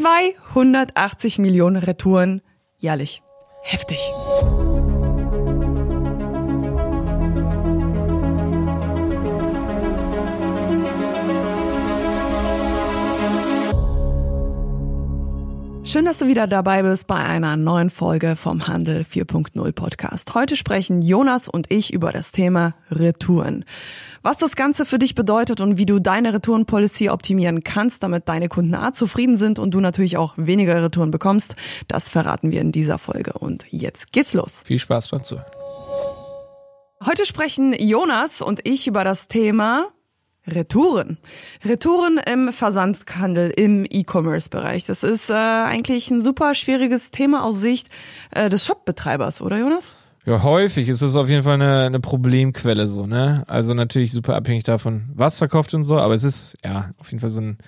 280 Millionen Retouren jährlich. Heftig. Schön, dass du wieder dabei bist bei einer neuen Folge vom Handel 4.0 Podcast. Heute sprechen Jonas und ich über das Thema Retouren. Was das Ganze für dich bedeutet und wie du deine Retourenpolicy optimieren kannst, damit deine Kunden A zufrieden sind und du natürlich auch weniger Retouren bekommst, das verraten wir in dieser Folge. Und jetzt geht's los. Viel Spaß beim Zuhören. Heute sprechen Jonas und ich über das Thema Retouren. Retouren im Versandhandel, im E-Commerce-Bereich. Das ist äh, eigentlich ein super schwieriges Thema aus Sicht äh, des Shop-Betreibers, oder Jonas? Ja, häufig ist es auf jeden Fall eine, eine Problemquelle so, ne? Also natürlich super abhängig davon, was verkauft und so, aber es ist ja auf jeden Fall so ein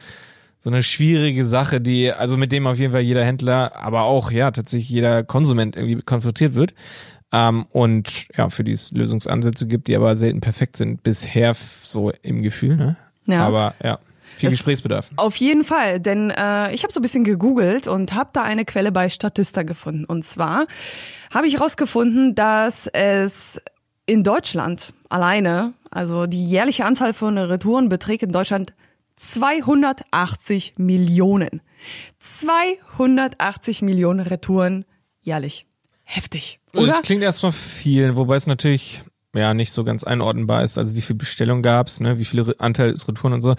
so eine schwierige Sache, die, also mit dem auf jeden Fall jeder Händler, aber auch, ja, tatsächlich jeder Konsument irgendwie konfrontiert wird. Ähm, und ja, für die es Lösungsansätze gibt, die aber selten perfekt sind, bisher so im Gefühl, ne? Ja. Aber ja. Viel das Gesprächsbedarf. Auf jeden Fall, denn äh, ich habe so ein bisschen gegoogelt und habe da eine Quelle bei Statista gefunden. Und zwar habe ich herausgefunden, dass es in Deutschland alleine, also die jährliche Anzahl von Retouren beträgt in Deutschland 280 Millionen. 280 Millionen Retouren jährlich. Heftig. Oder? Das klingt erstmal viel, wobei es natürlich ja nicht so ganz einordnenbar ist. Also wie viel Bestellung gab's, ne, wie viele Anteil ist Retouren und so.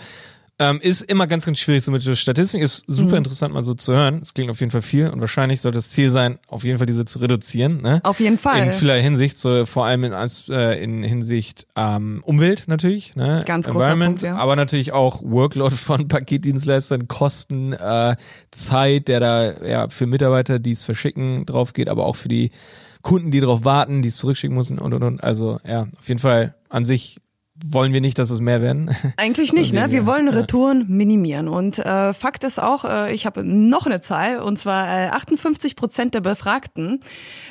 Ähm, ist immer ganz, ganz schwierig so mit der Statistik. Ist super mhm. interessant mal so zu hören. Es klingt auf jeden Fall viel und wahrscheinlich sollte das Ziel sein, auf jeden Fall diese zu reduzieren. Ne? Auf jeden Fall. In vieler Hinsicht, so vor allem in, äh, in Hinsicht ähm, Umwelt natürlich. Ne? Ganz großer Punkt, ja. Aber natürlich auch Workload von Paketdienstleistern, Kosten, äh, Zeit, der da ja für Mitarbeiter, die es verschicken, drauf geht, aber auch für die Kunden, die darauf warten, die es zurückschicken müssen und und und. Also ja, auf jeden Fall an sich wollen wir nicht, dass es mehr werden? Eigentlich nicht, ne? Wir wollen Retouren minimieren. Und äh, Fakt ist auch, äh, ich habe noch eine Zahl, und zwar äh, 58 Prozent der Befragten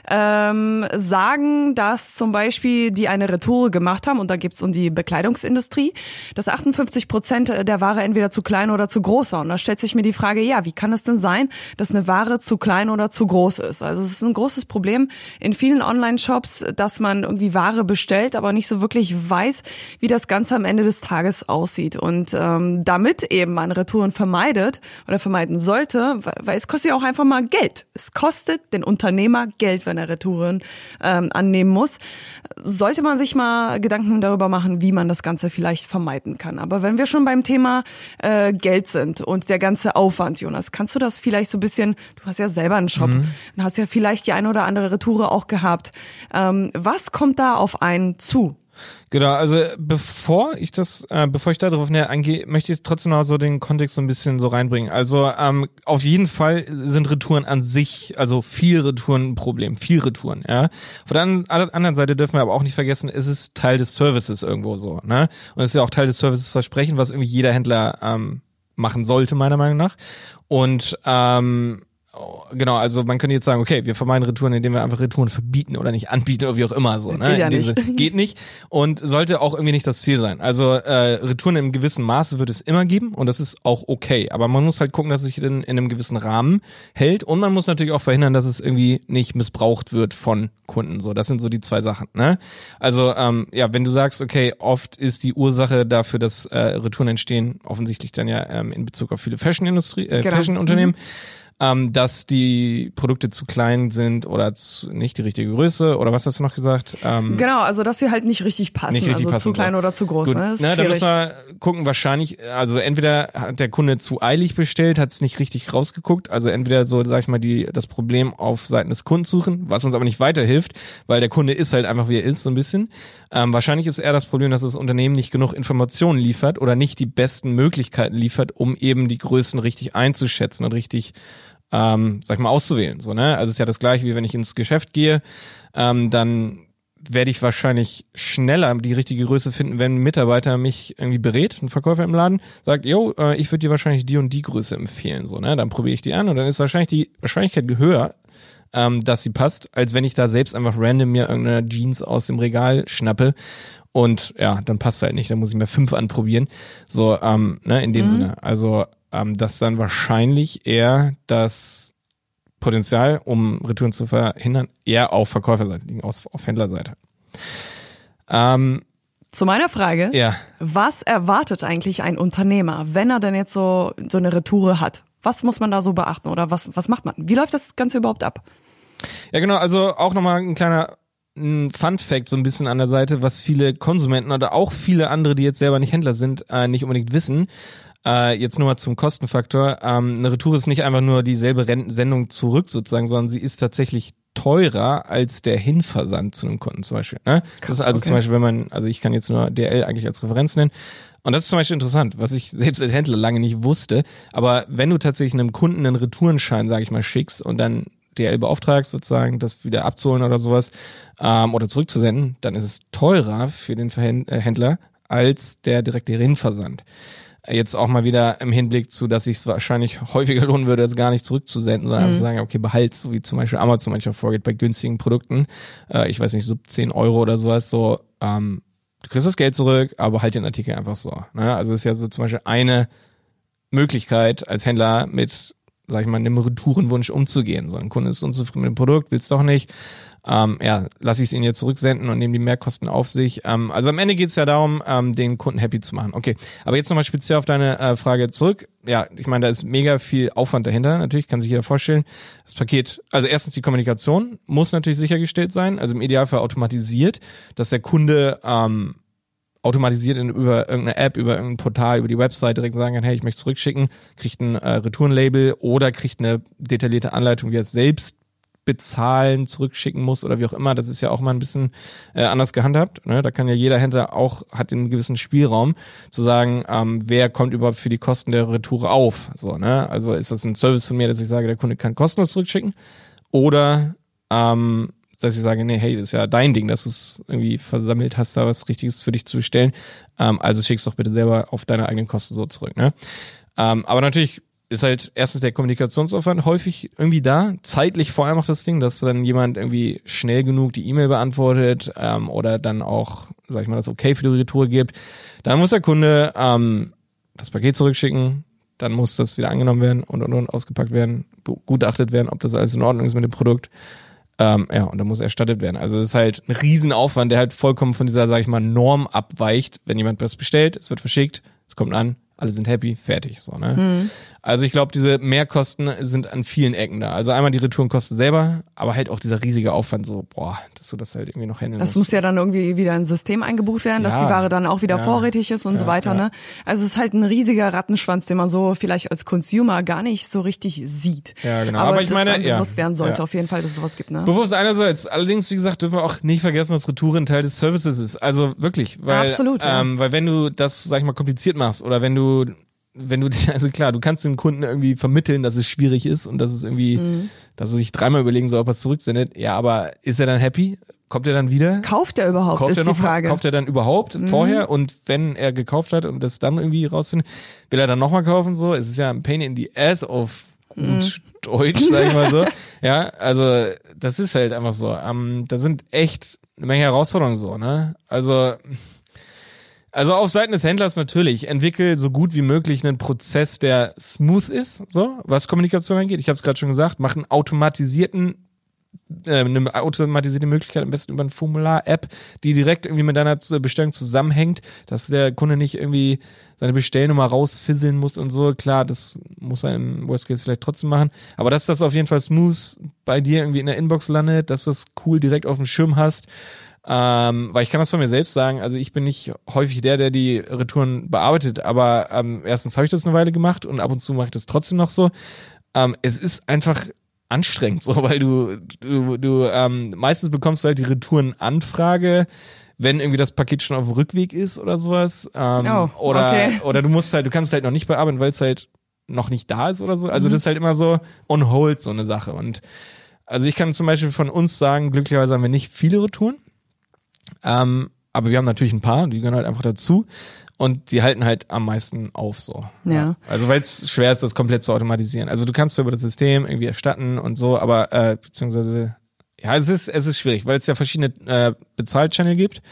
ähm, sagen, dass zum Beispiel die eine Retoure gemacht haben, und da gibt's um die Bekleidungsindustrie, dass 58 Prozent der Ware entweder zu klein oder zu groß war. Und da stellt sich mir die Frage, ja, wie kann es denn sein, dass eine Ware zu klein oder zu groß ist? Also es ist ein großes Problem in vielen Online-Shops, dass man irgendwie Ware bestellt, aber nicht so wirklich weiß, wie das Ganze am Ende des Tages aussieht. Und ähm, damit eben man Retouren vermeidet oder vermeiden sollte, weil, es kostet ja auch einfach mal Geld. Es kostet den Unternehmer Geld, wenn er Retouren ähm, annehmen muss. Sollte man sich mal Gedanken darüber machen, wie man das Ganze vielleicht vermeiden kann. Aber wenn wir schon beim Thema äh, Geld sind und der ganze Aufwand, Jonas, kannst du das vielleicht so ein bisschen, du hast ja selber einen Shop mhm. und hast ja vielleicht die eine oder andere Retoure auch gehabt. Ähm, was kommt da auf einen zu? Genau, also bevor ich das, äh, bevor ich da drauf näher eingehe, möchte ich trotzdem noch so den Kontext so ein bisschen so reinbringen. Also ähm, auf jeden Fall sind Retouren an sich, also viel Retouren ein Problem, viel Retouren, ja. Von der anderen Seite dürfen wir aber auch nicht vergessen, es ist Teil des Services irgendwo so, ne? Und es ist ja auch Teil des Services Versprechen, was irgendwie jeder Händler ähm, machen sollte, meiner Meinung nach. Und ähm, genau, also man könnte jetzt sagen, okay, wir vermeiden Retouren, indem wir einfach Retouren verbieten oder nicht anbieten oder wie auch immer so. Ne? Geht ja nicht. geht nicht und sollte auch irgendwie nicht das Ziel sein. Also äh, Retouren im gewissen Maße wird es immer geben und das ist auch okay. Aber man muss halt gucken, dass es sich in, in einem gewissen Rahmen hält und man muss natürlich auch verhindern, dass es irgendwie nicht missbraucht wird von Kunden. So, das sind so die zwei Sachen. Ne? Also ähm, ja, wenn du sagst, okay, oft ist die Ursache dafür, dass äh, Retouren entstehen, offensichtlich dann ja ähm, in Bezug auf viele Fashion-Industrie, äh, genau. Fashion-Unternehmen. Mhm ähm, dass die Produkte zu klein sind oder zu, nicht die richtige Größe oder was hast du noch gesagt? Ähm, genau, also dass sie halt nicht richtig passen, nicht richtig also passen, zu klein so. oder zu groß. Gut. Ne? Das ist Na, da müssen wir gucken, wahrscheinlich, also entweder hat der Kunde zu eilig bestellt, hat es nicht richtig rausgeguckt, also entweder so, sag ich mal, die das Problem auf Seiten des Kunden suchen, was uns aber nicht weiterhilft, weil der Kunde ist halt einfach wie er ist, so ein bisschen. Ähm, wahrscheinlich ist eher das Problem, dass das Unternehmen nicht genug Informationen liefert oder nicht die besten Möglichkeiten liefert, um eben die Größen richtig einzuschätzen und richtig ähm, sag ich mal, auszuwählen. So, ne? Also es ist ja das gleiche, wie wenn ich ins Geschäft gehe, ähm, dann werde ich wahrscheinlich schneller die richtige Größe finden, wenn ein Mitarbeiter mich irgendwie berät, ein Verkäufer im Laden, sagt, yo, äh, ich würde dir wahrscheinlich die und die Größe empfehlen. So, ne? Dann probiere ich die an und dann ist wahrscheinlich die Wahrscheinlichkeit höher, ähm, dass sie passt, als wenn ich da selbst einfach random mir irgendeine Jeans aus dem Regal schnappe und ja, dann passt halt nicht, dann muss ich mir fünf anprobieren. So, ähm, ne, in dem mhm. Sinne. Also ähm, dass dann wahrscheinlich eher das Potenzial, um Retouren zu verhindern, eher auf Verkäuferseite liegen, auf, auf Händlerseite. Ähm, zu meiner Frage. Ja. Was erwartet eigentlich ein Unternehmer, wenn er denn jetzt so, so eine Retoure hat? Was muss man da so beachten oder was, was macht man? Wie läuft das Ganze überhaupt ab? Ja, genau. Also auch nochmal ein kleiner ein Fun Fact so ein bisschen an der Seite, was viele Konsumenten oder auch viele andere, die jetzt selber nicht Händler sind, äh, nicht unbedingt wissen. Äh, jetzt nur mal zum Kostenfaktor. Ähm, eine Retour ist nicht einfach nur dieselbe Sendung zurück sozusagen, sondern sie ist tatsächlich teurer als der Hinversand zu einem Kunden zum Beispiel. Ne? Krass, das ist also okay. zum Beispiel, wenn man, also ich kann jetzt nur DL eigentlich als Referenz nennen. Und das ist zum Beispiel interessant, was ich selbst als Händler lange nicht wusste. Aber wenn du tatsächlich einem Kunden einen Retourenschein, sage ich mal, schickst und dann DL beauftragst, sozusagen, das wieder abzuholen oder sowas, ähm, oder zurückzusenden, dann ist es teurer für den äh, Händler als der direkte Hinversand. Jetzt auch mal wieder im Hinblick zu, dass ich es wahrscheinlich häufiger lohnen würde, es gar nicht zurückzusenden, sondern mhm. einfach sagen, okay, behalt, so wie zum Beispiel Amazon manchmal vorgeht bei günstigen Produkten. Äh, ich weiß nicht, so 10 Euro oder sowas, so, ähm, du kriegst das Geld zurück, aber halt den Artikel einfach so. Ne? Also ist ja so zum Beispiel eine Möglichkeit als Händler mit sag ich mal, einem Retourenwunsch umzugehen. So ein Kunde ist unzufrieden mit dem Produkt, will es doch nicht. Ähm, ja, lasse ich es ihnen jetzt zurücksenden und nehme die Mehrkosten auf sich. Ähm, also am Ende geht es ja darum, ähm, den Kunden happy zu machen. Okay, aber jetzt nochmal speziell auf deine äh, Frage zurück. Ja, ich meine, da ist mega viel Aufwand dahinter. Natürlich kann sich jeder vorstellen. Das Paket, also erstens die Kommunikation muss natürlich sichergestellt sein, also im Idealfall automatisiert, dass der Kunde ähm, automatisiert in, über irgendeine App, über irgendein Portal, über die Website direkt sagen kann, hey, ich möchte zurückschicken, kriegt ein äh, Retourenlabel oder kriegt eine detaillierte Anleitung, wie er es selbst bezahlen, zurückschicken muss oder wie auch immer. Das ist ja auch mal ein bisschen äh, anders gehandhabt. Ne? Da kann ja jeder Händler auch, hat einen gewissen Spielraum zu sagen, ähm, wer kommt überhaupt für die Kosten der Retour auf. So, ne? Also ist das ein Service von mir, dass ich sage, der Kunde kann kostenlos zurückschicken oder ähm, dass ich sage, nee, hey, das ist ja dein Ding, dass du es irgendwie versammelt hast, da was Richtiges für dich zu bestellen. Ähm, also schickst doch bitte selber auf deine eigenen Kosten so zurück. Ne? Ähm, aber natürlich ist halt erstens der Kommunikationsaufwand häufig irgendwie da. Zeitlich vor allem auch das Ding, dass dann jemand irgendwie schnell genug die E-Mail beantwortet ähm, oder dann auch, sag ich mal, das Okay für die Retour gibt. Dann muss der Kunde ähm, das Paket zurückschicken, dann muss das wieder angenommen werden und, und, und ausgepackt werden, begutachtet werden, ob das alles in Ordnung ist mit dem Produkt. Ähm, ja, und da muss erstattet werden. Also es ist halt ein Riesenaufwand, der halt vollkommen von dieser, sag ich mal, Norm abweicht. Wenn jemand was bestellt, es wird verschickt, es kommt an, alle sind happy, fertig. So, ne? Mhm. Also ich glaube, diese Mehrkosten sind an vielen Ecken da. Also einmal die Retourenkosten selber, aber halt auch dieser riesige Aufwand, so, boah, dass du das halt irgendwie noch handeln Das musst. muss ja dann irgendwie wieder ein System eingebucht werden, ja. dass die Ware dann auch wieder ja. vorrätig ist und ja, so weiter. Ne? Also es ist halt ein riesiger Rattenschwanz, den man so vielleicht als Consumer gar nicht so richtig sieht. Ja, genau. Aber, aber ich das meine, bewusst werden sollte auf jeden Fall, dass es sowas gibt. Ne? Bewusst einerseits. Allerdings, wie gesagt, dürfen wir auch nicht vergessen, dass Retouren Teil des Services ist. Also wirklich, weil, Absolut, ähm, weil wenn du das, sag ich mal, kompliziert machst oder wenn du wenn du, also klar, du kannst dem Kunden irgendwie vermitteln, dass es schwierig ist und dass es irgendwie, mhm. dass er sich dreimal überlegen soll, ob er es zurücksendet. Ja, aber ist er dann happy? Kommt er dann wieder? Kauft er überhaupt, kauft ist er noch, die Frage. Kauft er dann überhaupt mhm. vorher? Und wenn er gekauft hat und das dann irgendwie rausfindet, will er dann nochmal kaufen? So, es ist ja ein Pain in the Ass auf gut mhm. Deutsch, sag ich mal so. ja, also das ist halt einfach so. Ähm, da sind echt eine Menge Herausforderungen so, ne? Also also auf Seiten des Händlers natürlich, entwickel so gut wie möglich einen Prozess, der smooth ist, so was Kommunikation angeht. Ich habe es gerade schon gesagt, mach einen automatisierten äh, eine automatisierte Möglichkeit, am besten über ein Formular-App, die direkt irgendwie mit deiner Bestellung zusammenhängt, dass der Kunde nicht irgendwie seine Bestellnummer rausfisseln muss und so. Klar, das muss er im Worst Case vielleicht trotzdem machen. Aber dass das auf jeden Fall smooth bei dir irgendwie in der Inbox landet, dass du es cool direkt auf dem Schirm hast ähm, weil ich kann das von mir selbst sagen, also ich bin nicht häufig der, der die Retouren bearbeitet, aber ähm, erstens habe ich das eine Weile gemacht und ab und zu mache ich das trotzdem noch so. Ähm, es ist einfach anstrengend, so, weil du, du, du ähm, meistens bekommst du halt die Retourenanfrage, wenn irgendwie das Paket schon auf dem Rückweg ist oder sowas. Ähm, oh, oder, okay. oder du musst halt, du kannst halt noch nicht bearbeiten, weil es halt noch nicht da ist oder so. Also mhm. das ist halt immer so on hold so eine Sache. Und also ich kann zum Beispiel von uns sagen, glücklicherweise haben wir nicht viele Retouren. Ähm, aber wir haben natürlich ein paar, die gehören halt einfach dazu. Und sie halten halt am meisten auf so. Ja. Also weil es schwer ist, das komplett zu automatisieren. Also du kannst über das System irgendwie erstatten und so, aber äh, beziehungsweise ja, es ist es ist schwierig, weil es ja verschiedene äh, Bezahlchannel gibt.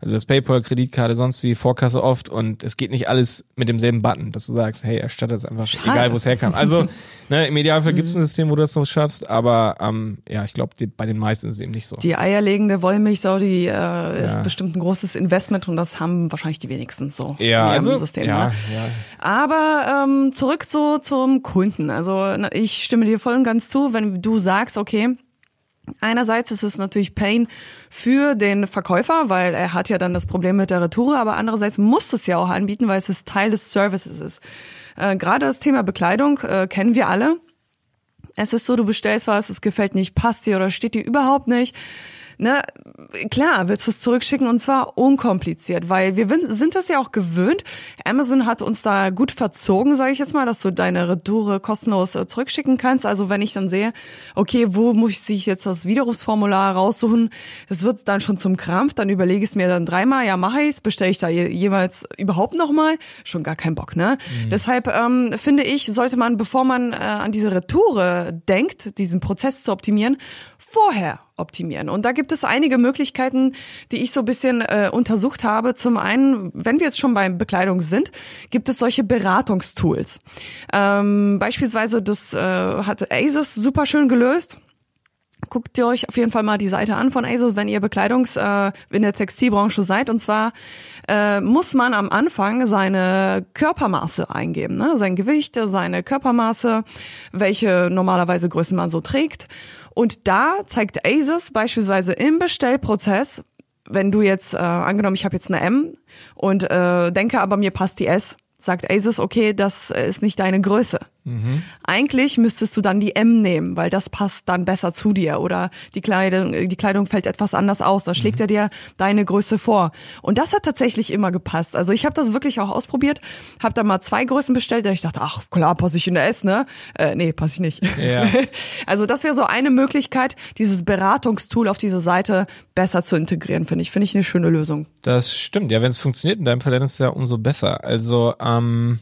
Also das PayPal, Kreditkarte, sonst wie Vorkasse oft und es geht nicht alles mit demselben Button, dass du sagst, hey, erstatte es einfach, Schade. egal wo es herkam. Also ne, im Idealfall gibt es Mhm. ein System, wo du das so schaffst, aber ähm, ja, ich glaube, bei den meisten ist es eben nicht so. Die eierlegende Wollmilchsau, die äh, ist Ja. bestimmt ein großes Investment und das haben wahrscheinlich die wenigsten so. ja, also System, ja, ne? ja. Aber ähm, zurück so zum Kunden. Also ich stimme dir voll und ganz zu, wenn du sagst, okay, Einerseits ist es natürlich Pain für den Verkäufer, weil er hat ja dann das Problem mit der Retour, aber andererseits musst du es ja auch anbieten, weil es ist Teil des Services ist. Äh, Gerade das Thema Bekleidung äh, kennen wir alle. Es ist so, du bestellst was, es gefällt nicht, passt dir oder steht dir überhaupt nicht. Ne, klar, willst du es zurückschicken und zwar unkompliziert, weil wir sind das ja auch gewöhnt. Amazon hat uns da gut verzogen, sage ich jetzt mal, dass du deine Retoure kostenlos äh, zurückschicken kannst. Also wenn ich dann sehe, okay, wo muss ich jetzt das Widerrufsformular raussuchen, es wird dann schon zum Krampf, dann überlege ich es mir dann dreimal, ja mache ich's, bestelle ich da je jeweils überhaupt nochmal, schon gar kein Bock, ne? Deshalb ähm, finde ich, sollte man, bevor man äh, an diese Retoure denkt, diesen Prozess zu optimieren, vorher optimieren. Und da gibt es einige Möglichkeiten, die ich so ein bisschen äh, untersucht habe. Zum einen, wenn wir jetzt schon bei Bekleidung sind, gibt es solche Beratungstools. Ähm, beispielsweise, das äh, hat ASUS super schön gelöst. Guckt ihr euch auf jeden Fall mal die Seite an von ASUS, wenn ihr Bekleidungs äh, in der Textilbranche seid. Und zwar äh, muss man am Anfang seine Körpermaße eingeben, ne? sein Gewicht, seine Körpermaße, welche normalerweise Größen man so trägt. Und da zeigt ASUS beispielsweise im Bestellprozess, wenn du jetzt, äh, angenommen, ich habe jetzt eine M und äh, denke aber mir passt die S, sagt ASUS, okay, das äh, ist nicht deine Größe. Eigentlich müsstest du dann die M nehmen, weil das passt dann besser zu dir oder die Kleidung, die Kleidung fällt etwas anders aus. Da schlägt er dir deine Größe vor. Und das hat tatsächlich immer gepasst. Also ich habe das wirklich auch ausprobiert, habe da mal zwei Größen bestellt, da ich dachte, ach klar, passe ich in der S, ne? Äh, nee, passe ich nicht. Ja. Also das wäre so eine Möglichkeit, dieses Beratungstool auf diese Seite besser zu integrieren, finde ich. Finde ich eine schöne Lösung. Das stimmt, ja, wenn es funktioniert in deinem Fall, dann ist es ja umso besser. Also, ähm,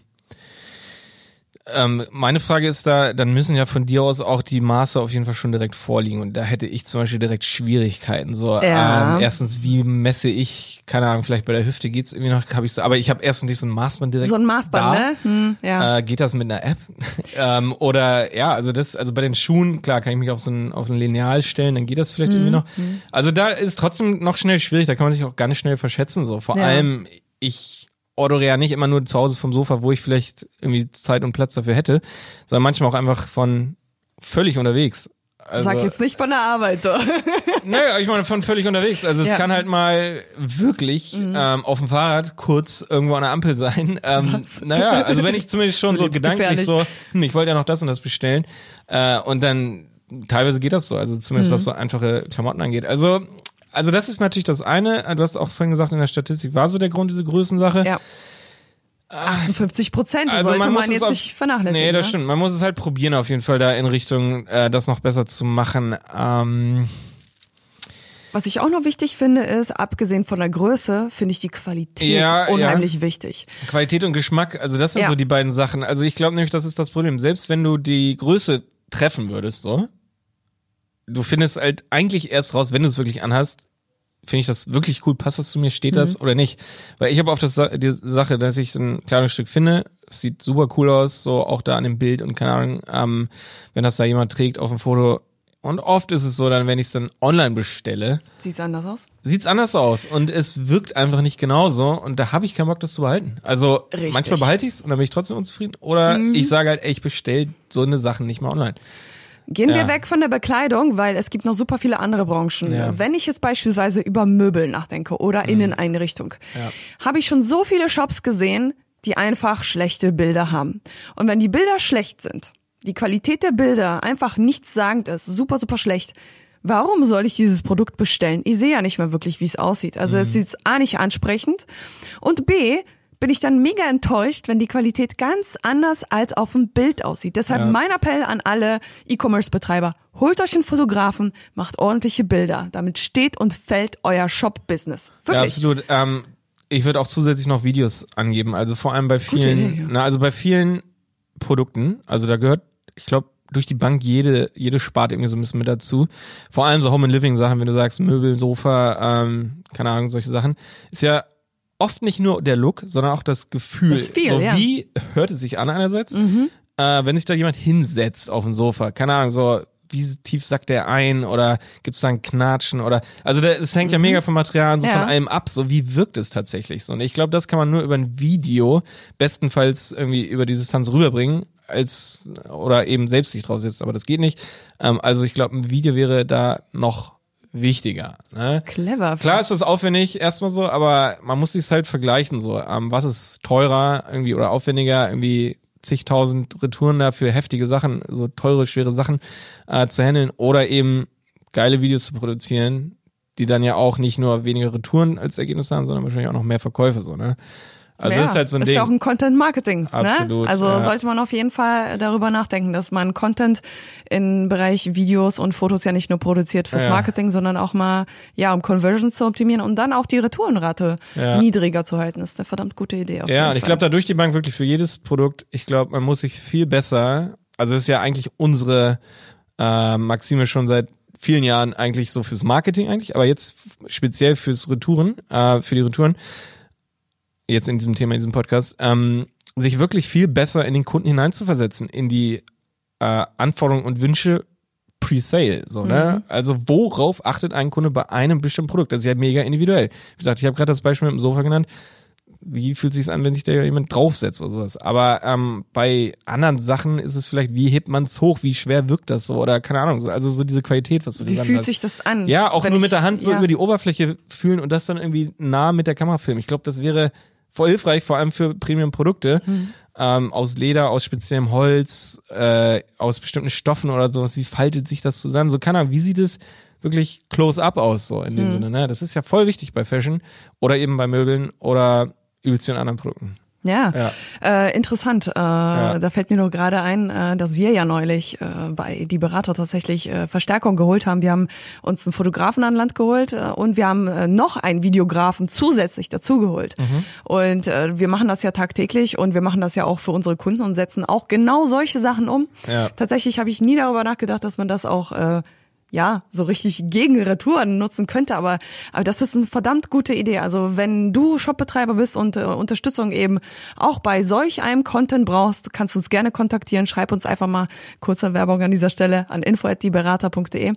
ähm, meine Frage ist da, dann müssen ja von dir aus auch die Maße auf jeden Fall schon direkt vorliegen. Und da hätte ich zum Beispiel direkt Schwierigkeiten. So, Ja. ähm, erstens, wie messe ich, keine Ahnung, vielleicht bei der Hüfte geht's irgendwie noch, habe ich so, aber ich habe erstens nicht so ein Maßband direkt. So ein Maßband, da. ne? Hm, ja. Äh, geht das mit einer App? ähm, oder ja, also das, also bei den Schuhen, klar, kann ich mich auf so ein, auf ein Lineal stellen, dann geht das vielleicht Mhm. irgendwie noch. Also da ist trotzdem noch schnell schwierig, da kann man sich auch ganz schnell verschätzen. So. Vor Ja. allem, ich ordere ja nicht immer nur zu Hause vom Sofa, wo ich vielleicht irgendwie Zeit und Platz dafür hätte, sondern manchmal auch einfach von völlig unterwegs. Also, Sag jetzt nicht von der Arbeit, doch. Nö, ich meine von völlig unterwegs. Also es Ja. Mhm. kann halt mal wirklich ähm, auf dem Fahrrad kurz irgendwo an der Ampel sein. Ähm, Was? naja, also wenn ich zumindest schon Du so gedanklich gefährlich. so, hm, ich wollte ja noch das und das bestellen. Äh, und dann teilweise geht das so, also zumindest Mhm. was so einfache Klamotten angeht. Also also das ist natürlich das eine. Du hast auch vorhin gesagt, in der Statistik war so der Grund, diese Größensache. Ja. 58 Prozent Also sollte man, es jetzt auf- nicht vernachlässigen. Nee, das ne? stimmt. Man muss es halt probieren, auf jeden Fall da in Richtung, äh, das noch besser zu machen. Ähm, Was ich auch noch wichtig finde, ist, abgesehen von der Größe, finde ich die Qualität Ja, ja. unheimlich wichtig. Qualität und Geschmack, also das sind Ja. so die beiden Sachen. Also ich glaube nämlich, das ist das Problem. Selbst wenn du die Größe treffen würdest, so, du findest halt eigentlich erst raus, wenn du es wirklich anhast, finde ich das wirklich cool, passt das zu mir, steht Mhm. das oder nicht. Weil ich habe oft das, die Sache, dass ich ein Kleidungsstück finde, sieht super cool aus, so auch da an dem Bild und keine Ahnung, ähm, wenn das da jemand trägt auf dem Foto. Und oft ist es so, dann, wenn ich es dann online bestelle, Sieht's anders aus? sieht's anders aus und es wirkt einfach nicht genauso und da habe ich keinen Bock, das zu behalten. Also Richtig. Mhm. manchmal behalte ich's und dann bin ich trotzdem unzufrieden oder ich sage halt, ey, ich bestell so eine Sachen nicht mehr online. Gehen wir Ja. weg von der Bekleidung, weil es gibt noch super viele andere Branchen. Ja. Wenn ich jetzt beispielsweise über Möbel nachdenke oder Inneneinrichtung, Ja. habe ich schon so viele Shops gesehen, die einfach schlechte Bilder haben. Und wenn die Bilder schlecht sind, die Qualität der Bilder einfach nichtssagend ist, super, super schlecht, warum soll ich dieses Produkt bestellen? Ich sehe ja nicht mehr wirklich, wie es aussieht. Also es sieht A nicht ansprechend und B bin ich dann mega enttäuscht, wenn die Qualität ganz anders als auf dem Bild aussieht. Deshalb Ja. mein Appell an alle E-Commerce-Betreiber, holt euch einen Fotografen, macht ordentliche Bilder. Damit steht und fällt euer Shop-Business. Ja, Wirklich. absolut. Ähm, ich würde auch zusätzlich noch Videos angeben, also vor allem bei vielen, Idee, ja. na, also bei vielen Produkten, also da gehört, ich glaube, durch die Bank jede, jede Spart irgendwie so ein bisschen mit dazu. Vor allem so Home and Living Sachen, wenn du sagst Möbel, Sofa, ähm, keine Ahnung, solche Sachen. Ist ja oft nicht nur der Look, sondern auch das Gefühl. Das viel, so ja. wie hört es sich an einerseits, äh, wenn sich da jemand hinsetzt auf dem Sofa. Keine Ahnung, so wie tief sackt der ein oder gibt's da ein Knatschen oder also es hängt ja mega vom Material so Ja. von allem ab, so wie wirkt es tatsächlich so. Und ich glaube, das kann man nur über ein Video bestenfalls irgendwie über die Distanz rüberbringen als oder eben selbst sich drauf setzt, aber das geht nicht. Ähm, also ich glaube, ein Video wäre da noch wichtiger. Ne? Clever. Klar ist das aufwendig erstmal so, aber man muss sich halt vergleichen so. Ähm, was ist teurer irgendwie oder aufwendiger irgendwie zigtausend Retouren da für heftige Sachen, so teure, schwere Sachen äh, zu handeln oder eben geile Videos zu produzieren, die dann ja auch nicht nur weniger Retouren als Ergebnis haben, sondern wahrscheinlich auch noch mehr Verkäufe so, ne? Also ja, das ist halt so ein ist Ding. ja auch ein Content Marketing. Absolut, Ne? Also ja. sollte man auf jeden Fall darüber nachdenken, dass man Content im Bereich Videos und Fotos ja nicht nur produziert fürs Ja. Marketing, sondern auch mal ja um Conversions zu optimieren und dann auch die Retourenrate niedriger zu halten. Das ist eine verdammt gute Idee. Ja, und ich glaube, da durch die Bank wirklich für jedes Produkt, ich glaube, man muss sich viel besser, also das ist ja eigentlich unsere äh, Maxime schon seit vielen Jahren eigentlich so fürs Marketing eigentlich, aber jetzt speziell fürs Retouren, äh, für die Retouren, jetzt in diesem Thema, in diesem Podcast, ähm, sich wirklich viel besser in den Kunden hineinzuversetzen, in die äh, Anforderungen und Wünsche Pre-Sale, so, ne? Also worauf achtet ein Kunde bei einem bestimmten Produkt? Das ist ja mega individuell. Wie gesagt, ich habe gerade das Beispiel mit dem Sofa genannt wie fühlt sich's an, wenn sich da jemand draufsetzt oder sowas. Aber ähm, bei anderen Sachen ist es vielleicht, wie hebt man's hoch, wie schwer wirkt das so oder keine Ahnung, so, also so diese Qualität, was du Wie gesagt fühlt hast. sich das an? Ja, auch nur ich- mit der Hand so ja. über die Oberfläche fühlen und das dann irgendwie nah mit der Kamera filmen. Ich glaube, das wäre voll hilfreich, vor allem für Premium-Produkte. Mhm. Ähm, aus Leder, aus speziellem Holz, äh, aus bestimmten Stoffen oder sowas. Wie faltet sich das zusammen? So, keine Ahnung, wie sieht es wirklich close-up aus, so in Mhm. dem Sinne. Ne? Das ist ja voll wichtig bei Fashion oder eben bei Möbeln oder übelst vielen anderen Produkten. Ja, Ja. Äh, interessant. Äh, Da fällt mir nur gerade ein, äh, dass wir ja neulich äh, bei die Berater tatsächlich äh, Verstärkung geholt haben. Wir haben uns einen Fotografen an Land geholt äh, und wir haben äh, noch einen Videografen zusätzlich dazugeholt. Mhm. Und äh, wir machen das ja tagtäglich und wir machen das ja auch für unsere Kunden und setzen auch genau solche Sachen um. Ja. Tatsächlich habe ich nie darüber nachgedacht, dass man das auch äh, ja, so richtig gegen Retouren nutzen könnte, aber, aber das ist eine verdammt gute Idee. Also wenn du Shopbetreiber bist und äh, Unterstützung eben auch bei solch einem Content brauchst, kannst du uns gerne kontaktieren. Schreib uns einfach mal kurze Werbung an dieser Stelle an info@dieberater.de.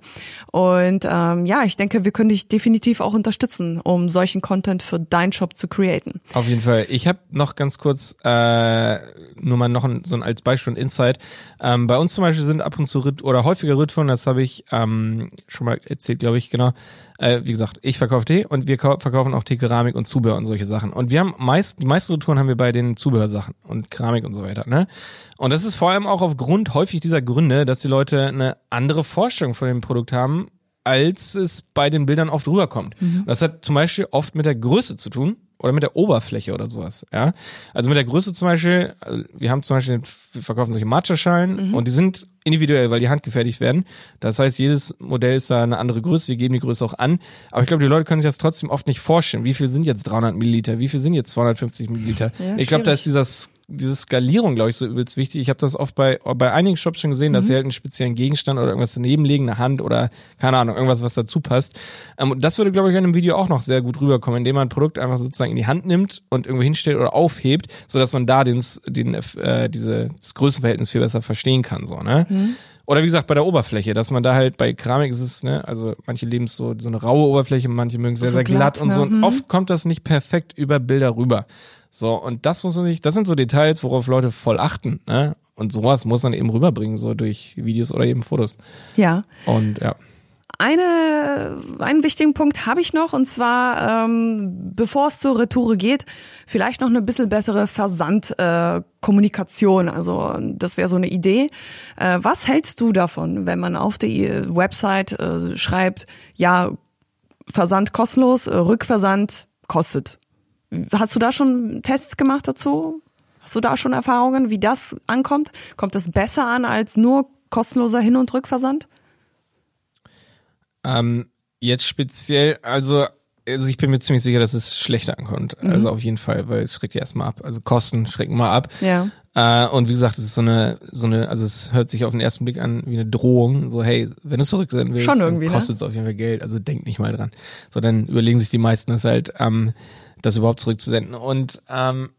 Und ähm, ja, ich denke, wir können dich definitiv auch unterstützen, um solchen Content für deinen Shop zu createn. Auf jeden Fall. Ich habe noch ganz kurz äh, nur mal noch ein, so ein als Beispiel und Insight. Ähm, bei uns zum Beispiel sind ab und zu Ritt oder häufiger Retouren, das habe ich ähm, schon mal erzählt, glaube ich, genau. Äh, wie gesagt, ich verkaufe Tee und wir kau- verkaufen auch Tee, Keramik und Zubehör und solche Sachen. Und wir haben meist, die meisten Retouren haben wir bei den Zubehörsachen und Keramik und so weiter. Ne? Und das ist vor allem auch aufgrund häufig dieser Gründe, dass die Leute eine andere Vorstellung von dem Produkt haben, als es bei den Bildern oft rüberkommt. Und Das hat zum Beispiel oft mit der Größe zu tun oder mit der Oberfläche oder sowas. Ja, also mit der Größe zum Beispiel. also Wir haben zum Beispiel, wir verkaufen solche Matcha-Schalen und die sind individuell, weil die handgefertigt werden. Das heißt, jedes Modell ist da eine andere Größe. Wir geben die Größe auch an. Aber ich glaube, die Leute können sich das trotzdem oft nicht vorstellen. Wie viel sind jetzt 300 Milliliter? Wie viel sind jetzt 250 Milliliter? Ja, ich glaube, da ist dieses diese Skalierung, glaube ich, so übelst wichtig. Ich habe das oft bei bei einigen Shops schon gesehen, dass sie halt einen speziellen Gegenstand oder irgendwas daneben legen, eine Hand oder keine Ahnung, irgendwas, was dazu passt. Ähm, und das würde, glaube ich, in einem Video auch noch sehr gut rüberkommen, indem man ein Produkt einfach sozusagen in die Hand nimmt und irgendwo hinstellt oder aufhebt, so dass man da den, den äh, diese das Größenverhältnis viel besser verstehen kann, so ne. Oder wie gesagt, bei der Oberfläche, dass man da halt bei Keramik ist es, ne, also manche leben es so, so eine raue Oberfläche, manche mögen es sehr, So sehr glatt, glatt, und so. ne? Und Mhm. oft kommt das nicht perfekt über Bilder rüber. So, und das muss man sich, das sind so Details, worauf Leute voll achten, ne? Und sowas muss man eben rüberbringen, so durch Videos oder eben Fotos. Ja. Und ja. Eine, einen wichtigen Punkt habe ich noch, und zwar, ähm, bevor es zur Retoure geht, vielleicht noch eine bisschen bessere Versandkommunikation. Äh, also das wäre so eine Idee. Äh, was hältst du davon, wenn man auf der Website äh, schreibt, ja, Versand kostenlos, äh, Rückversand kostet? Hast du da schon Tests gemacht dazu? Hast du da schon Erfahrungen, wie das ankommt? Kommt es besser an als nur kostenloser Hin- und Rückversand? Ähm, jetzt speziell, also, also ich bin mir ziemlich sicher, dass es schlechter ankommt. Also auf jeden Fall, weil es schreckt ja erstmal ab. Also Kosten schrecken mal ab. Ja. Äh, und wie gesagt, es ist so eine, so eine, also es hört sich auf den ersten Blick an wie eine Drohung. So, hey, wenn du es zurücksenden willst, kostet es auf jeden Fall Geld. Also denk nicht mal dran. So, dann überlegen sich die meisten das halt, ähm, das überhaupt zurückzusenden. Und ähm,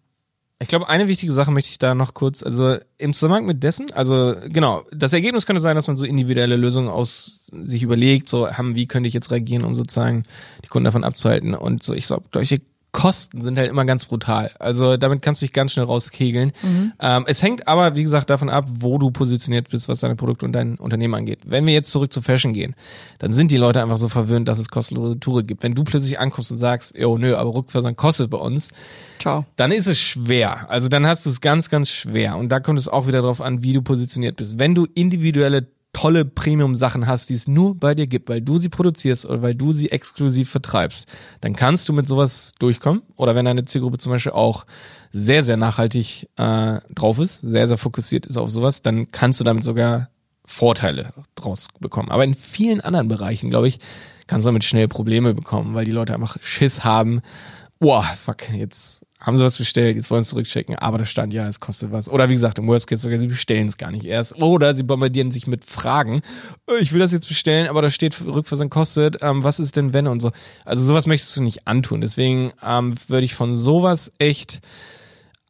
ich glaube, eine wichtige Sache möchte ich da noch kurz, also im Zusammenhang mit dessen, also genau, das Ergebnis könnte sein, dass man so individuelle Lösungen aus sich überlegt, so haben, wie könnte ich jetzt reagieren, um sozusagen die Kunden davon abzuhalten. Und so, ich glaube, solche Kosten sind halt immer ganz brutal. Also damit kannst du dich ganz schnell rauskegeln. Mhm. Ähm, es hängt aber, wie gesagt, davon ab, wo du positioniert bist, was deine Produkte und dein Unternehmen angeht. Wenn wir jetzt zurück zu Fashion gehen, dann sind die Leute einfach so verwöhnt, dass es kostenlose Touren gibt. Wenn du plötzlich ankommst und sagst, oh nö, aber Rückversand kostet bei uns, Ciao. dann ist es schwer. Also dann hast du es ganz, ganz schwer. Und da kommt es auch wieder darauf an, wie du positioniert bist. Wenn du individuelle tolle Premium-Sachen hast, die es nur bei dir gibt, weil du sie produzierst oder weil du sie exklusiv vertreibst, dann kannst du mit sowas durchkommen. Oder wenn deine Zielgruppe zum Beispiel auch sehr, sehr nachhaltig äh, drauf ist, sehr, sehr fokussiert ist auf sowas, dann kannst du damit sogar Vorteile draus bekommen. Aber in vielen anderen Bereichen, glaube ich, kannst du damit schnell Probleme bekommen, weil die Leute einfach Schiss haben. Boah, fuck, jetzt haben sie was bestellt, jetzt wollen sie zurückschicken, aber da stand ja, es kostet was. Oder wie gesagt, im Worst Case sogar, sie bestellen es gar nicht erst. Oder sie bombardieren sich mit Fragen. Äh, ich will das jetzt bestellen, aber da steht, Rückversand kostet, ähm, was ist denn wenn und so. Also sowas möchtest du nicht antun. Deswegen ähm, würde ich von sowas echt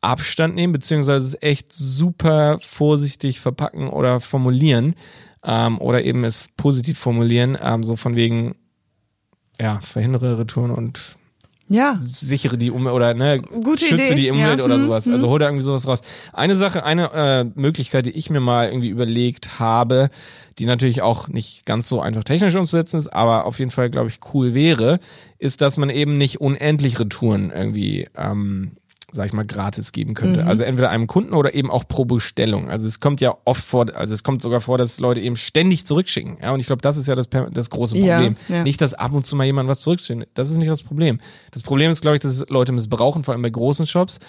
Abstand nehmen, beziehungsweise es echt super vorsichtig verpacken oder formulieren. Ähm, oder eben es positiv formulieren, ähm, so von wegen, ja, verhindere Retouren und ja. sichere die Umwelt oder ne, Gute schütze Idee. die Umwelt Ja. oder Hm, sowas. Also hol da irgendwie sowas raus. Eine Sache, eine äh, Möglichkeit, die ich mir mal irgendwie überlegt habe, die natürlich auch nicht ganz so einfach technisch umzusetzen ist, aber auf jeden Fall, glaube ich, cool wäre, ist, dass man eben nicht unendlich Retouren irgendwie ähm, sag ich mal, gratis geben könnte. Mhm. Also entweder einem Kunden oder eben auch pro Bestellung. Also es kommt ja oft vor, also es kommt sogar vor, dass Leute eben ständig zurückschicken. Ja, und ich glaube, das ist ja das, das große Ja, Problem. ja. Nicht, dass ab und zu mal jemand was zurückschickt. Das ist nicht das Problem. Das Problem ist, glaube ich, dass Leute missbrauchen, vor allem bei großen Shops.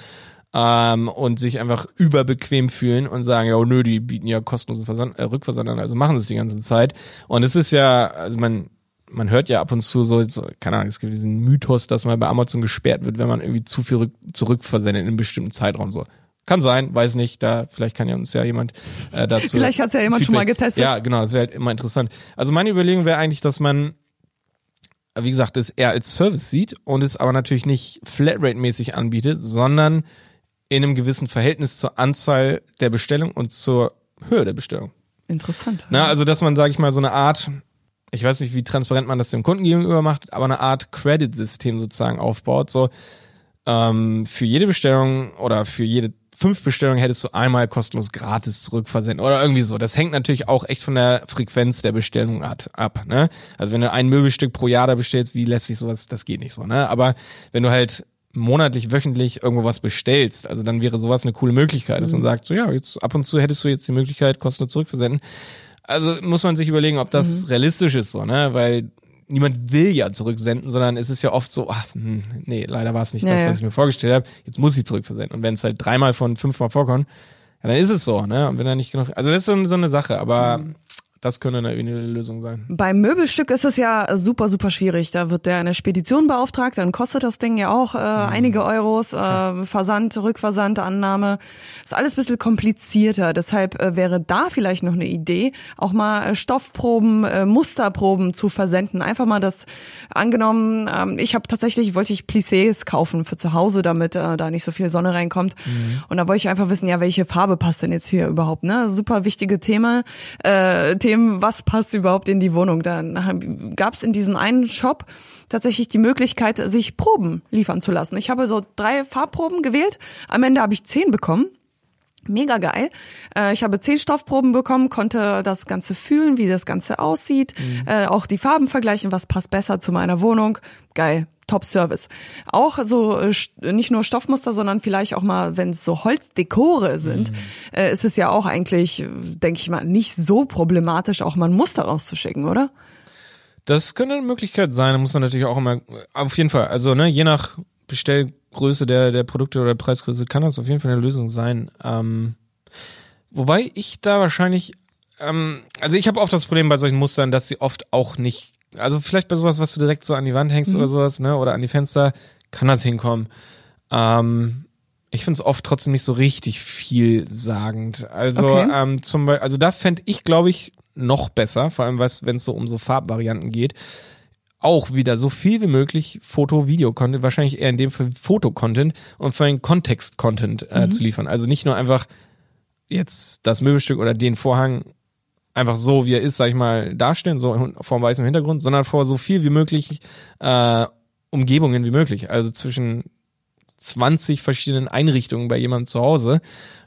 Ähm, und sich einfach überbequem fühlen und sagen, ja, oh, nö, die bieten ja kostenlosen Versand, äh, Rückversand an, also machen sie es die ganze Zeit. Und es ist ja, also man, man hört ja ab und zu so, so, keine Ahnung, es gibt diesen Mythos, dass man bei Amazon gesperrt wird, wenn man irgendwie zu viel rück, zurückversendet in einem bestimmten Zeitraum so. Kann sein, weiß nicht, da vielleicht kann ja uns ja jemand äh, dazu. Vielleicht hat's ja jemand schon mal getestet. Ja, genau, das wäre halt immer interessant. Also meine Überlegung wäre eigentlich, dass man wie gesagt, es eher als Service sieht und es aber natürlich nicht Flatrate-mäßig anbietet, sondern in einem gewissen Verhältnis zur Anzahl der Bestellung und zur Höhe der Bestellung. Interessant. Na, also dass man, sage ich mal, so eine Art, ich weiß nicht, wie transparent man das dem Kunden gegenüber macht, aber eine Art Credit-System sozusagen aufbaut. So ähm, für jede Bestellung oder für jede fünf Bestellungen hättest du einmal kostenlos gratis zurückversenden oder irgendwie so. Das hängt natürlich auch echt von der Frequenz der Bestellung ab. ne? Also wenn du ein Möbelstück pro Jahr da bestellst, wie lässt sich sowas, das geht nicht so. Ne? Aber wenn du halt monatlich, wöchentlich irgendwo was bestellst, also dann wäre sowas eine coole Möglichkeit, dass man sagt, so ja, jetzt ab und zu hättest du jetzt die Möglichkeit, kostenlos zurückversenden. Also muss man sich überlegen, ob das realistisch ist, so, ne? Weil niemand will ja zurücksenden, sondern es ist ja oft so, ach, hm, nee, leider war es nicht Ja, das, was ich mir vorgestellt habe. Jetzt muss ich zurückversenden. Und wenn es halt dreimal von fünfmal vorkommt, ja, dann ist es so, ne? Und wenn er nicht genug, also das ist so, so eine Sache, aber Mhm. Das könnte eine individuelle Lösung sein. Beim Möbelstück ist es ja super, super schwierig. Da wird der eine Spedition beauftragt, dann kostet das Ding ja auch äh, einige Euros, äh, Versand, Rückversand, Annahme. Ist alles ein bisschen komplizierter. Deshalb äh, wäre da vielleicht noch eine Idee, auch mal äh, Stoffproben, äh, Musterproben zu versenden. Einfach mal das angenommen, ähm, ich habe tatsächlich, wollte ich Plissés kaufen für zu Hause, damit äh, da nicht so viel Sonne reinkommt. Und da wollte ich einfach wissen, ja, welche Farbe passt denn jetzt hier überhaupt? Ne? Super wichtige Thema, äh, Themen, was passt überhaupt in die Wohnung? Dann gab es in diesem einen Shop tatsächlich die Möglichkeit, sich Proben liefern zu lassen. Ich habe so drei Farbproben gewählt. Am Ende habe ich zehn bekommen. Mega geil. Äh, ich habe zehn Stoffproben bekommen, konnte das Ganze fühlen, wie das Ganze aussieht, äh, auch die Farben vergleichen, was passt besser zu meiner Wohnung. Geil. Top Service. Auch so äh, nicht nur Stoffmuster, sondern vielleicht auch mal, wenn es so Holzdekore sind, äh, ist es ja auch eigentlich, denke ich mal, nicht so problematisch, auch mal ein Muster rauszuschicken, oder? Das könnte eine Möglichkeit sein, da muss man natürlich auch immer, auf jeden Fall, also ne, je nach Bestellgröße der, der Produkte oder Preisgröße kann das auf jeden Fall eine Lösung sein. Ähm, wobei ich da wahrscheinlich, ähm, also ich habe oft das Problem bei solchen Mustern, dass sie oft auch nicht, also vielleicht bei sowas, was du direkt so an die Wand hängst oder sowas, ne, oder an die Fenster, kann das hinkommen. Ähm, Ich finde es oft trotzdem nicht so richtig vielsagend. Also, Okay. ähm, zum Beispiel, also da fände ich, glaube ich, noch besser, vor allem wenn es so um so Farbvarianten geht, auch wieder so viel wie möglich Foto, Video-Content, wahrscheinlich eher in dem Fall Foto-Content und vor allem Kontext-Content äh, zu liefern. Also nicht nur einfach jetzt das Möbelstück oder den Vorhang einfach so, wie er ist, sag ich mal, darstellen, so vor dem weißen Hintergrund, sondern vor so viel wie möglich äh, Umgebungen wie möglich. Also zwischen 20 verschiedenen Einrichtungen bei jemandem zu Hause.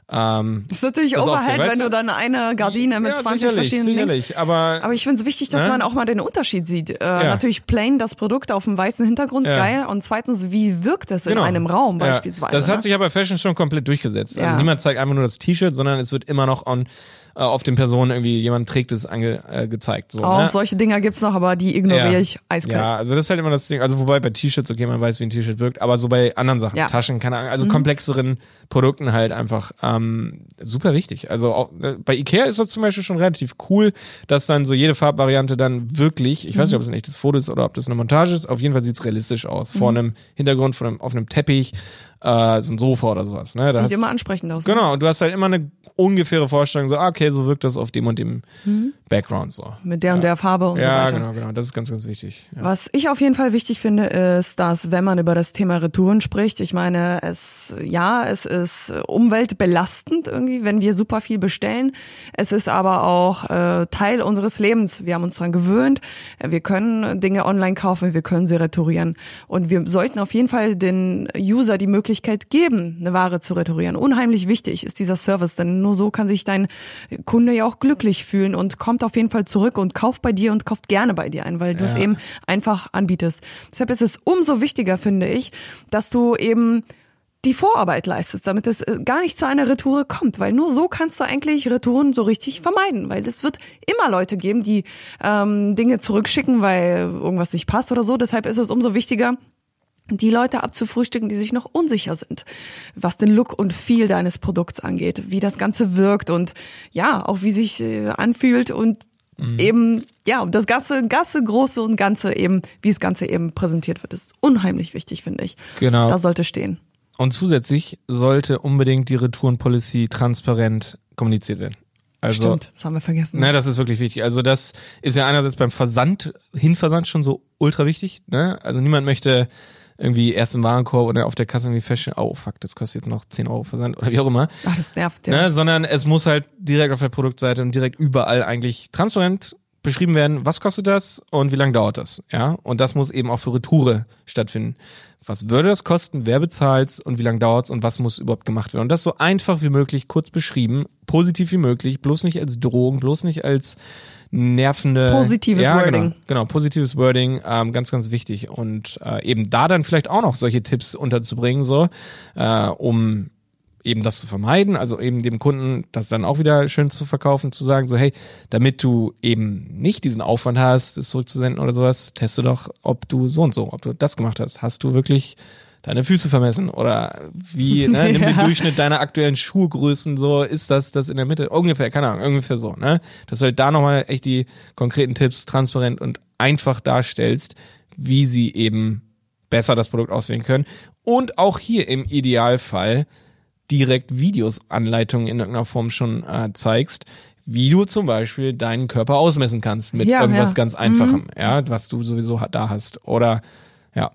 Ähm, Das ist natürlich Das Overhead, wenn du? dann eine Gardine mit ja, 20 sicherlich, verschiedenen Links. sicherlich, aber, Aber ich finde es wichtig, dass Ne? man auch mal den Unterschied sieht. Äh, Natürlich plain das Produkt auf dem weißen Hintergrund, Ja. geil. Und zweitens, wie wirkt es Genau. in einem Raum Ja, beispielsweise? Das hat ne? sich aber bei Fashion schon komplett durchgesetzt. Also Ja. niemand zeigt einfach nur das T-Shirt, sondern es wird immer noch on, äh, auf den Personen irgendwie jemand trägt es ange, äh, gezeigt. So, auch ne? solche Dinger gibt's noch, aber die ignoriere Ja. ich eiskalt. Ja, also das ist halt immer das Ding. Also wobei bei T-Shirts, okay, man weiß, wie ein T-Shirt wirkt, aber so bei anderen Sachen, Ja. Mhm. Taschen, keine Ahnung, also komplexeren Produkten halt einfach ähm, super wichtig. Also auch, äh, bei Ikea ist das zum Beispiel schon relativ cool, dass dann so jede Farbvariante dann wirklich, ich weiß Mhm. nicht, ob es ein echtes Foto ist oder ob das eine Montage ist, auf jeden Fall sieht's realistisch aus. Vor Mhm. einem Hintergrund, vor einem, auf einem Teppich, äh, so ein Sofa oder sowas. Ne? Da Sieht hast- immer ansprechend aus. ne? Genau, und du hast halt immer eine ungefähre Vorstellung, so, ah, okay, so wirkt das auf dem und dem Background so. Mit der und der Farbe Mhm. und so Ja, weiter. genau, genau. Das ist ganz, ganz wichtig. Ja. Was ich auf jeden Fall wichtig finde, ist, dass wenn man über das Thema Retouren spricht, ich meine, es, ja, es ist umweltbelastend irgendwie, wenn wir super viel bestellen. Es ist aber auch äh, Teil unseres Lebens. Wir haben uns daran gewöhnt. Wir können Dinge online kaufen, wir können sie retourieren. Und wir sollten auf jeden Fall den User die Möglichkeit geben, eine Ware zu retourieren. Unheimlich wichtig ist dieser Service, denn nur so kann sich dein Kunde ja auch glücklich fühlen und kommt auf jeden Fall zurück und kauft bei dir und kauft gerne bei dir ein, weil du es Ja. eben einfach anbietest. Deshalb ist es umso wichtiger, finde ich, dass du eben die Vorarbeit leistest, damit es äh, gar nicht zu einer Retour kommt, weil nur so kannst du eigentlich Retouren so richtig vermeiden, weil es wird immer Leute geben, die ähm, Dinge zurückschicken, weil irgendwas nicht passt oder so. Deshalb ist es umso wichtiger, die Leute abzufrühstücken, die sich noch unsicher sind, was den Look und Feel deines Produkts angeht, wie das Ganze wirkt und ja, auch wie sich äh, anfühlt und eben, ja, das ganze, ganze Große und Ganze eben, wie das Ganze eben präsentiert wird, ist unheimlich wichtig, finde ich. Genau. Das sollte stehen. Und zusätzlich sollte unbedingt die Retourenpolicy transparent kommuniziert werden. Also, Stimmt, das haben wir vergessen. Ne, das ist wirklich wichtig. Also das ist ja einerseits beim Versand, Hinversand schon so ultra wichtig. Ne? Also niemand möchte irgendwie erst im Warenkorb oder auf der Kasse irgendwie feststellen, oh fuck, das kostet jetzt noch 10 Euro Versand oder wie auch immer. Ach, das nervt, ja. Ne? Sondern es muss halt direkt auf der Produktseite und direkt überall eigentlich transparent beschrieben werden, was kostet das und wie lange dauert das. Ja, und das muss eben auch für Retoure stattfinden. Was würde das kosten, wer bezahlt's und wie lange dauert's und was muss überhaupt gemacht werden. Und das so einfach wie möglich, kurz beschrieben, positiv wie möglich, bloß nicht als Drohung, bloß nicht als nervende Positives ja, Wording. Genau, genau positives Wording, ähm, ganz, ganz wichtig. Und äh, eben da dann vielleicht auch noch solche Tipps unterzubringen, so, äh, um eben das zu vermeiden, also eben dem Kunden das dann auch wieder schön zu verkaufen, zu sagen, so hey, damit du eben nicht diesen Aufwand hast, es zurückzusenden oder sowas, teste doch, ob du so und so, ob du das gemacht hast. Hast du wirklich deine Füße vermessen oder wie, ne, nimm den Ja. Durchschnitt deiner aktuellen Schuhgrößen, so ist das das in der Mitte, ungefähr, keine Ahnung, ungefähr so, ne, dass du halt da nochmal echt die konkreten Tipps transparent und einfach darstellst, wie sie eben besser das Produkt auswählen können und auch hier im Idealfall direkt Videos, Anleitungen in irgendeiner Form schon äh, zeigst, wie du zum Beispiel deinen Körper ausmessen kannst mit Ja, irgendwas ja. Mhm. ganz Einfachem, ja, was du sowieso da hast. Oder ja,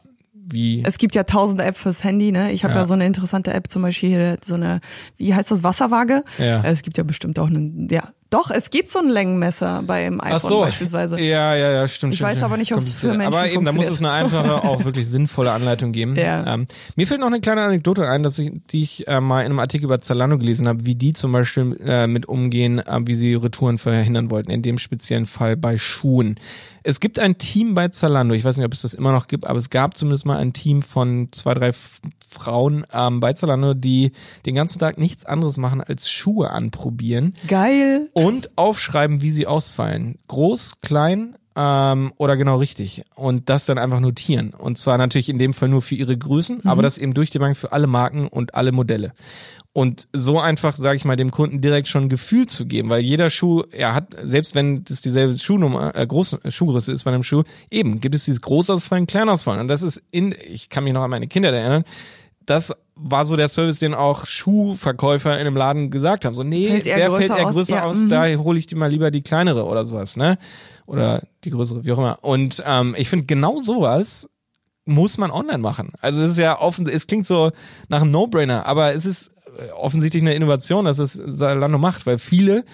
wie Es gibt ja tausende Apps fürs Handy, ne? Ich habe ja. Ja. so eine interessante App, zum Beispiel hier, so eine, wie heißt das, Wasserwaage? Ja. Es gibt ja bestimmt auch einen, ja, doch, es gibt so ein Längenmesser beim iPhone Ach so. beispielsweise. Ja, ja, ja, stimmt. Ich stimmt, weiß aber nicht, ob's für Kompliziert. Menschen Aber eben, da muss es eine einfache, auch wirklich sinnvolle Anleitung geben. Ja. Ähm, mir fällt noch eine kleine Anekdote ein, dass ich, die ich äh, mal in einem Artikel über Zalando gelesen habe, wie die zum Beispiel äh, mit umgehen, äh, wie sie Retouren verhindern wollten, in dem speziellen Fall bei Schuhen. Es gibt ein Team bei Zalando, ich weiß nicht, ob es das immer noch gibt, aber es gab zumindest mal ein Team von zwei, drei Frauen ähm, bei Zalando, die den ganzen Tag nichts anderes machen als Schuhe anprobieren Geil. Und aufschreiben, wie sie ausfallen. Groß, klein ähm, oder genau richtig. Und das dann einfach notieren. Und zwar natürlich in dem Fall nur für ihre Größen, aber das eben durch die Bank für alle Marken und alle Modelle. Und so einfach, sage ich mal, dem Kunden direkt schon ein Gefühl zu geben, weil jeder Schuh, er hat, selbst wenn das dieselbe Schuhnummer, äh, große Schuhgröße ist bei einem Schuh, eben gibt es dieses Großausfallen, Kleinausfallen. Und das ist in, ich kann mich noch an meine Kinder erinnern, das war so der Service, den auch Schuhverkäufer in einem Laden gesagt haben. So, nee, Fällt der fällt eher aus, größer ja, aus, mhm. da hole ich dir mal lieber die kleinere oder sowas, ne? Oder die größere, wie auch immer. Und ähm, ich finde, genau sowas muss man online machen. Also es ist ja offen, es klingt so nach einem No-Brainer, aber es ist äh, offensichtlich eine Innovation, dass es Zalando macht, weil viele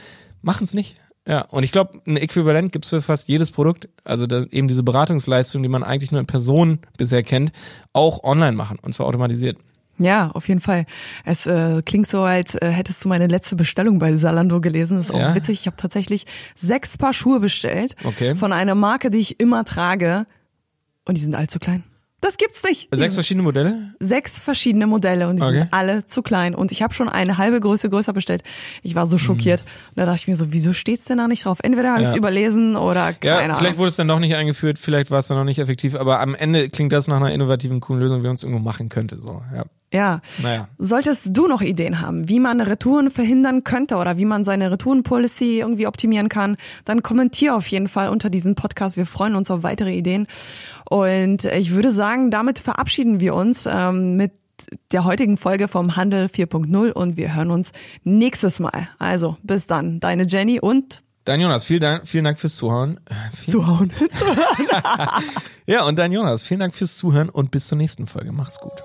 machen es nicht. Ja, und ich glaube, ein Äquivalent gibt's für fast jedes Produkt. Also eben diese Beratungsleistung, die man eigentlich nur in Person bisher kennt, auch online machen und zwar automatisiert. Ja, auf jeden Fall. Es äh, klingt so, als äh, hättest du meine letzte Bestellung bei Salando gelesen. Das ist auch Ja? witzig. Ich habe tatsächlich sechs Paar Schuhe bestellt Okay. von einer Marke, die ich immer trage. Und die sind allzu klein. Das gibt's nicht. Die Sechs verschiedene Modelle? sechs verschiedene Modelle und die Okay. sind alle zu klein. Und ich habe schon eine halbe Größe größer bestellt. Ich war so schockiert. Und da dachte ich mir so, wieso steht's denn da nicht drauf? Entweder habe ich Mhm. Ja. es überlesen oder keine Ja, Ahnung. vielleicht wurde es dann doch nicht eingeführt, vielleicht war es dann noch nicht effektiv, aber am Ende klingt das nach einer innovativen, coolen Lösung, wie man es irgendwo machen könnte. So, ja. Ja. Naja. Solltest du noch Ideen haben, wie man Retouren verhindern könnte oder wie man seine Retourenpolicy irgendwie optimieren kann, dann kommentier auf jeden Fall unter diesem Podcast. Wir freuen uns auf weitere Ideen. Und ich würde sagen, damit verabschieden wir uns ähm, mit der heutigen Folge vom Handel 4.0 und wir hören uns nächstes Mal. Also bis dann, deine Jenny und Dein Jonas, vielen Dank, vielen Dank fürs Zuhören. Äh, zuhauen. Ja, und dein Jonas, vielen Dank fürs Zuhören und bis zur nächsten Folge. Mach's gut.